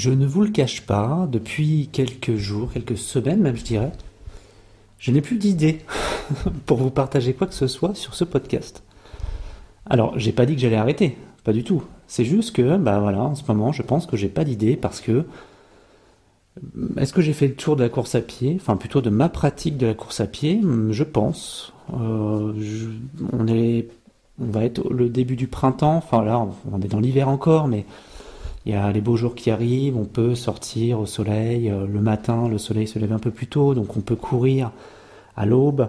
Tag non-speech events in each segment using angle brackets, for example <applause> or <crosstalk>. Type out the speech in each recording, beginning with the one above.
Je ne vous le cache pas, depuis quelques jours, quelques semaines même je dirais, je n'ai plus d'idées <laughs> pour vous partager quoi que ce soit sur ce podcast. Alors, j'ai pas dit que j'allais arrêter, pas du tout. C'est juste que, bah voilà, en ce moment, je pense que j'ai pas d'idée parce que est-ce que j'ai fait le tour de la course à pied? Enfin, plutôt de ma pratique de la course à pied Je pense. Euh, on on va être le début du printemps. Enfin là, on est dans l'hiver encore, mais il y a les beaux jours qui arrivent. On peut sortir au soleil euh, le matin. Le soleil se lève un peu plus tôt, donc on peut courir à l'aube.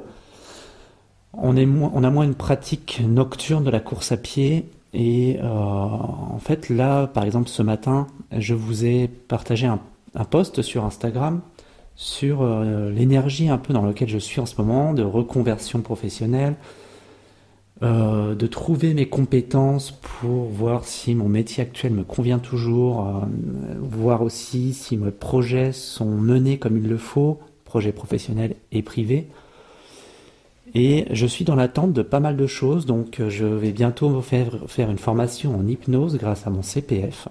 On, a moins une pratique nocturne de la course à pied. Et euh, en fait, là, par exemple, ce matin, je vous ai partagé un un post sur Instagram sur euh, l'énergie un peu dans laquelle je suis en ce moment, de reconversion professionnelle, euh, de trouver mes compétences pour voir si mon métier actuel me convient toujours, euh, voir aussi si mes projets sont menés comme il le faut, projets professionnels et privés. Et je suis dans l'attente de pas mal de choses, donc je vais bientôt faire, faire une formation en hypnose grâce à mon CPF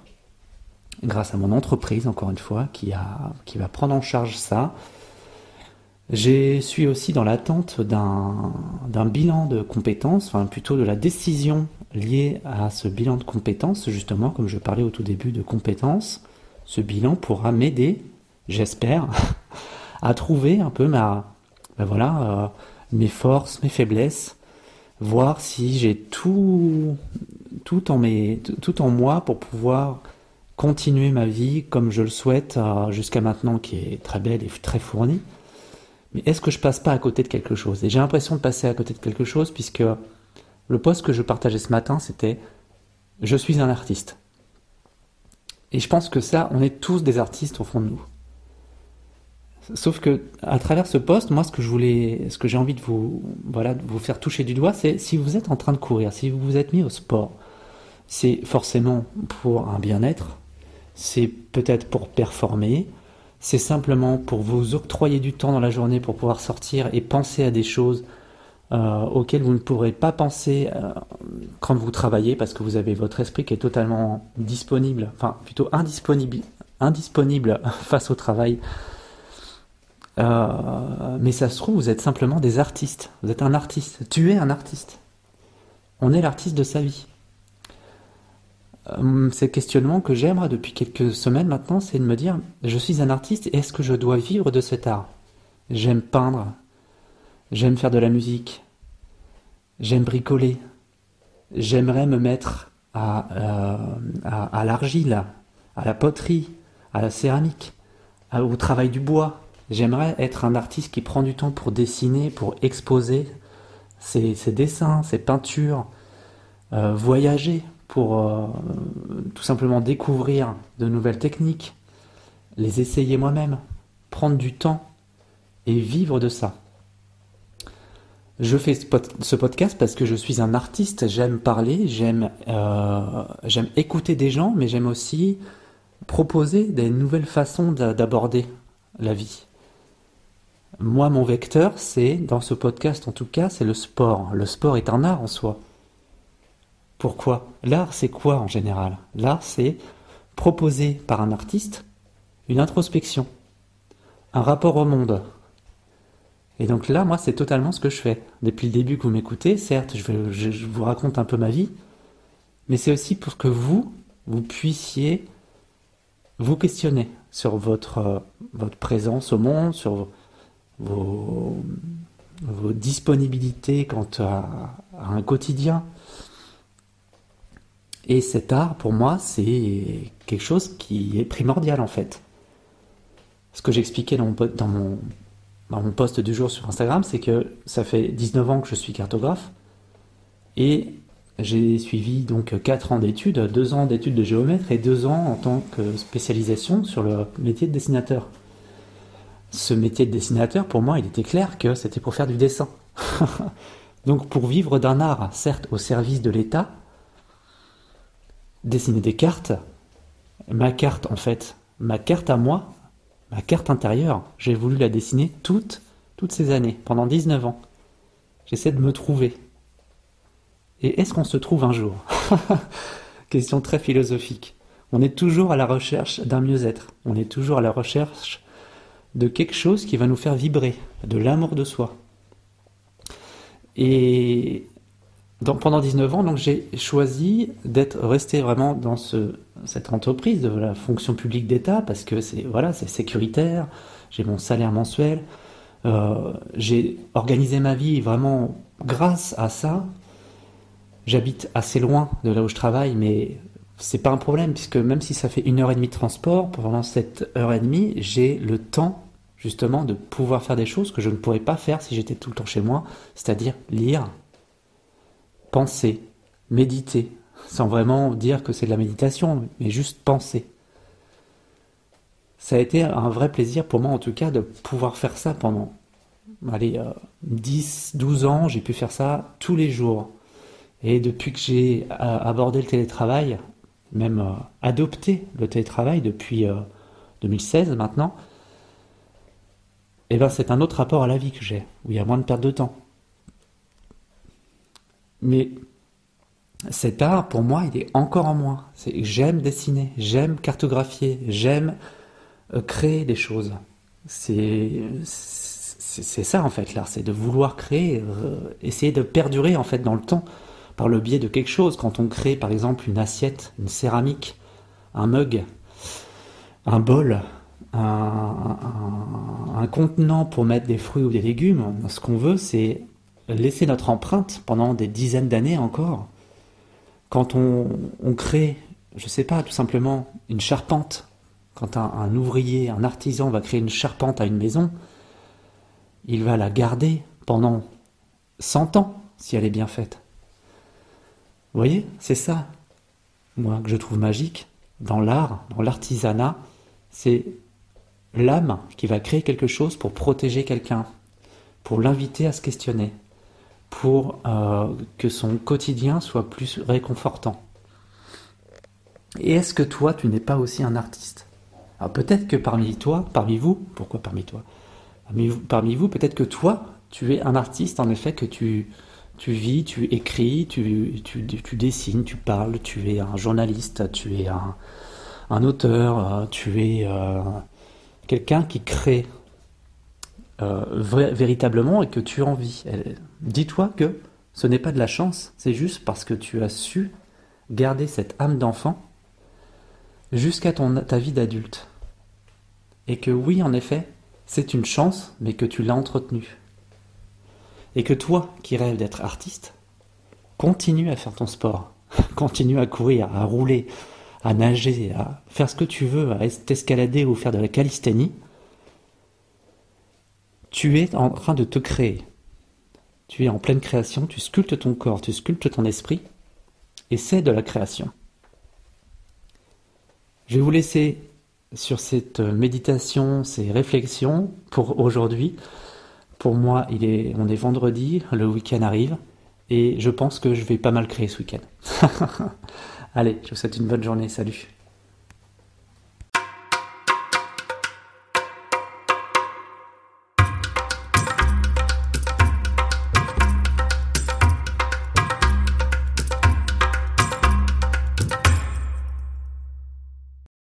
grâce à mon entreprise, encore une fois, qui va prendre en charge ça. Je suis aussi dans l'attente d'un bilan de compétences, enfin plutôt de la décision liée à ce bilan de compétences, justement, comme je parlais au tout début de compétences. Ce bilan pourra m'aider, j'espère, <laughs> à trouver un peu ma, ben voilà, euh, mes forces, mes faiblesses, voir si j'ai tout, tout, en tout en moi pour pouvoir continuer ma vie comme je le souhaite euh, jusqu'à maintenant, qui est très belle et très fournie. Mais est-ce que je passe pas à côté de quelque chose? Et j'ai l'impression de passer à côté de quelque chose puisque le post que je partageais ce matin, c'était Je suis un artiste. Et je pense que ça, on est tous des artistes au fond de nous. Sauf que à travers ce post, moi, ce que je voulais, ce que j'ai envie de vous, de vous faire toucher du doigt, c'est si vous êtes en train de courir, si vous vous êtes mis au sport, c'est forcément pour un bien-être, c'est peut-être pour performer, c'est simplement pour vous octroyer du temps dans la journée pour pouvoir sortir et penser à des choses euh, auxquelles vous ne pourrez pas penser euh, quand vous travaillez parce que vous avez votre esprit qui est totalement disponible, enfin plutôt indisponible, indisponible <laughs> face au travail. Euh, mais ça se trouve, vous êtes simplement des artistes. Vous êtes un artiste. Tu es un artiste. On est l'artiste de sa vie. Euh, ces questionnements que j'aimerais depuis quelques semaines maintenant, c'est de me dire, je suis un artiste, est-ce que je dois vivre de cet art? J'aime peindre, j'aime faire de la musique, j'aime bricoler, j'aimerais me mettre à, euh, l'argile, à la poterie, à la céramique, au travail du bois. J'aimerais être un artiste qui prend du temps pour dessiner, pour exposer ses, dessins, ses peintures, euh, voyager, pour euh, tout simplement découvrir de nouvelles techniques, les essayer moi-même, prendre du temps et vivre de ça. Je fais ce podcast parce que je suis un artiste, j'aime parler, j'aime euh, j'aime écouter des gens, mais j'aime aussi proposer des nouvelles façons d'aborder la vie. Moi, mon vecteur, c'est, dans ce podcast en tout cas, c'est le sport. Le sport est un art en soi. Pourquoi? L'art, c'est quoi en général? L'art, c'est proposer par un artiste une introspection, un rapport au monde. Et donc là, moi, c'est totalement ce que je fais. Depuis le début que vous m'écoutez, certes, je, vous raconte un peu ma vie, mais c'est aussi pour que vous, vous puissiez vous questionner sur votre, euh, présence au monde, sur vos disponibilités quant à un quotidien, et cet art, pour moi, c'est quelque chose qui est primordial en fait. Ce que j'expliquais dans mon, dans, mon, dans mon post du jour sur Instagram, c'est que ça fait 19 ans que je suis cartographe et j'ai suivi donc 4 ans d'études, 2 ans d'études de géomètre et 2 ans en tant que spécialisation sur le métier de dessinateur. Ce métier de dessinateur, pour moi, il était clair que c'était pour faire du dessin. <laughs> donc pour vivre d'un art, certes au service de l'État, dessiner des cartes. Ma carte, en fait, ma carte à moi, ma carte intérieure, j'ai voulu la dessiner toute, toutes ces années, pendant 19 ans. J'essaie de me trouver. Et est-ce qu'on se trouve un jour <laughs> Question très philosophique. On est toujours à la recherche d'un mieux-être. On est toujours à la recherche de quelque chose qui va nous faire vibrer, de l'amour de soi. Et pendant 19 ans, donc j'ai choisi d'être resté vraiment dans ce, cette entreprise de la fonction publique d'État parce que c'est voilà, c'est sécuritaire. J'ai mon salaire mensuel. Euh, j'ai organisé ma vie vraiment grâce à ça. J'habite assez loin de là où je travaille, mais c'est pas un problème puisque même si ça fait une heure et demie de transport, pendant cette heure et demie, j'ai le temps justement de pouvoir faire des choses que je ne pourrais pas faire si j'étais tout le temps chez moi, c'est-à-dire lire, penser, méditer, sans vraiment dire que c'est de la méditation, mais juste penser. Ça a été un vrai plaisir pour moi en tout cas de pouvoir faire ça pendant allez, 10, euh, 12 ans, j'ai pu faire ça tous les jours. Et depuis que j'ai euh, abordé le télétravail, même euh, adopté le télétravail depuis 2016 maintenant, eh ben c'est un autre rapport à la vie que j'ai, où il y a moins de perte de temps. Mais cet art, pour moi, il est encore en moi. J'aime dessiner, j'aime cartographier, j'aime euh, créer des choses. C'est ça en fait l'art, c'est de vouloir créer, euh, essayer de perdurer en fait dans le temps par le biais de quelque chose. Quand on crée par exemple une assiette, une céramique, un mug, un bol, un, un contenant pour mettre des fruits ou des légumes, ce qu'on veut c'est laisser notre empreinte pendant des dizaines d'années encore. Quand on, crée, je ne sais pas, tout simplement une charpente, quand un, ouvrier, un artisan va créer une charpente à une maison, il va la garder pendant 100 ans si elle est bien faite. Vous voyez, c'est ça, moi, que je trouve magique dans l'art, dans l'artisanat, c'est l'âme qui va créer quelque chose pour protéger quelqu'un, pour l'inviter à se questionner pour euh, que son quotidien soit plus réconfortant. Et est-ce que toi, tu n'es pas aussi un artiste? Alors peut-être que parmi toi, parmi vous, pourquoi parmi toi? Parmi, vous, peut-être que toi, tu es un artiste, en effet, que tu, vis, tu écris, tu, dessines, tu parles, tu es un journaliste, tu es un, un auteur, euh, tu es euh, quelqu'un qui crée euh, véritablement et que tu en vis. Dis-toi que ce n'est pas de la chance, c'est juste parce que tu as su garder cette âme d'enfant jusqu'à ta vie d'adulte. Et que oui, en effet, c'est une chance, mais que tu l'as entretenue. Et que toi, qui rêves d'être artiste, continue à faire ton sport, <laughs> continue à courir, à rouler, à nager, à faire ce que tu veux, à t'escalader ou faire de la calisthénie, tu es en train de te créer. Tu es en pleine création, tu sculptes ton corps, tu sculptes ton esprit, et c'est de la création. Je vais vous laisser sur cette méditation, ces réflexions pour aujourd'hui. Pour moi, on est vendredi, le week-end arrive, et je pense que je vais pas mal créer ce week-end. <laughs> Allez, je vous souhaite une bonne journée, salut